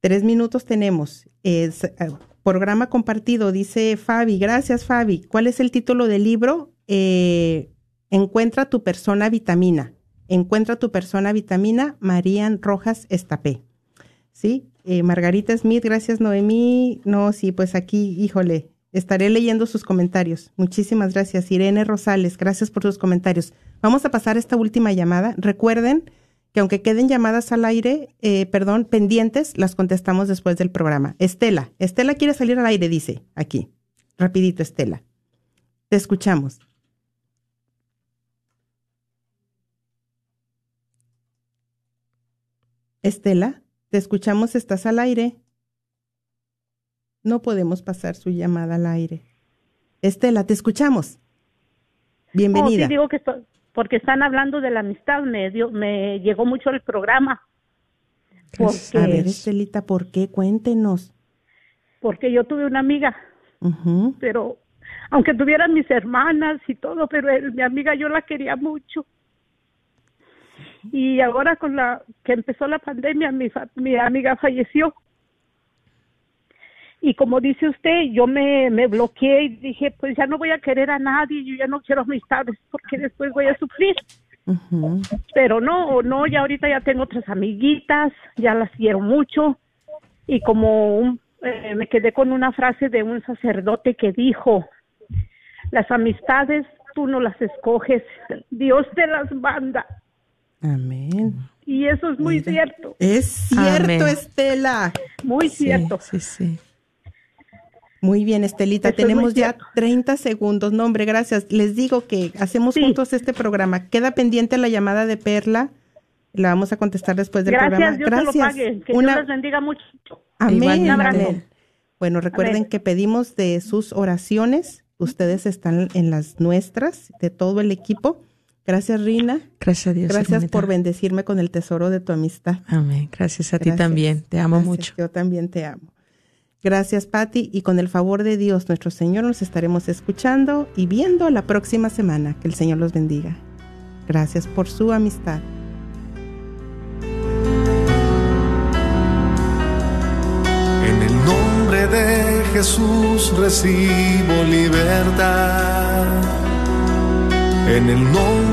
Tres minutos tenemos. Es, eh, programa compartido, dice Fabi. Gracias, Fabi. ¿Cuál es el título del libro? Eh, Encuentra tu persona vitamina. Encuentra tu persona vitamina, Marían Rojas Estapé. ¿Sí? Eh, Margarita Smith, gracias Noemí. No, sí, pues aquí, híjole, estaré leyendo sus comentarios. Muchísimas gracias. Irene Rosales, gracias por sus comentarios. Vamos a pasar esta última llamada. Recuerden que aunque queden llamadas al aire, eh, perdón, pendientes, las contestamos después del programa. Estela, Estela quiere salir al aire, dice aquí. Rapidito, Estela. Te escuchamos. Estela. Te escuchamos, estás al aire. No podemos pasar su llamada al aire. Estela, te escuchamos. Bienvenida.
Oh, sí, digo que porque están hablando de la amistad, me, dio, me llegó mucho el programa.
Pues, a ver, Estelita, ¿por qué? Cuéntenos.
porque yo tuve una amiga, pero aunque tuvieran mis hermanas y todo, pero mi amiga yo la quería mucho. Y ahora con la que empezó la pandemia, mi, mi amiga falleció. Y como dice usted, yo me, me bloqueé y dije, pues ya no voy a querer a nadie, yo ya no quiero amistades porque después voy a sufrir. Pero no, no, ya ahorita ya tengo otras amiguitas, ya las quiero mucho. Y como eh, me quedé con una frase de un sacerdote que dijo, las amistades tú no las escoges, Dios te las manda.
Amén.
Y eso es muy cierto.
Es cierto, Estela.
Muy cierto.
Sí, sí.
Muy bien, Estelita. Tenemos ya 30 segundos. No, hombre, gracias. Les digo que hacemos juntos este programa. Queda pendiente la llamada de Perla. La vamos a contestar después del programa.
Dios gracias. Dios lo pague. Que Una... Dios les bendiga mucho.
Amén. Amén. Bueno, recuerden que pedimos de sus oraciones. Ustedes están en las nuestras, de todo el equipo. Gracias, Rina.
Gracias a Dios.
Gracias por bendecirme con el tesoro de tu amistad.
Amén. Gracias a ti también. Te amo mucho.
Yo también te amo. Gracias, Patti. Y con el favor de Dios, nuestro Señor, nos estaremos escuchando y viendo la próxima semana. Que el Señor los bendiga. Gracias por su amistad.
En el nombre de Jesús recibo libertad. En el nombre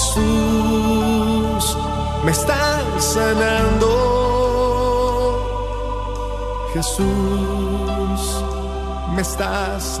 Jesús, me estás sanando. Jesús, me estás.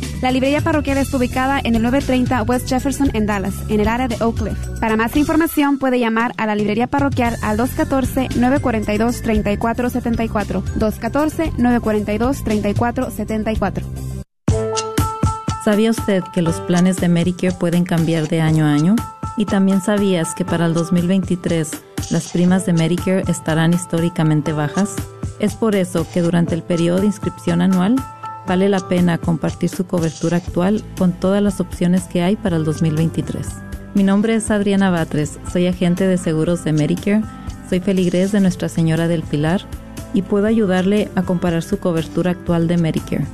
La librería parroquial está ubicada en el 930 West Jefferson en Dallas, en el área de Oak Cliff. Para más información puede llamar a la librería parroquial al 214-942-3474. 214-942-3474.
¿Sabía usted que los planes de Medicare pueden cambiar de año a año? ¿Y también sabías que para el 2023 las primas de Medicare estarán históricamente bajas? Es por eso que durante el periodo de inscripción anual, vale la pena compartir su cobertura actual con todas las opciones que hay para el 2023. Mi nombre es Adriana Batres, soy agente de seguros de Medicare, soy feligrés de Nuestra Señora del Pilar y puedo ayudarle a comparar su cobertura actual de Medicare.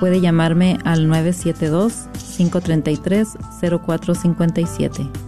Puede llamarme al 972-533-0457.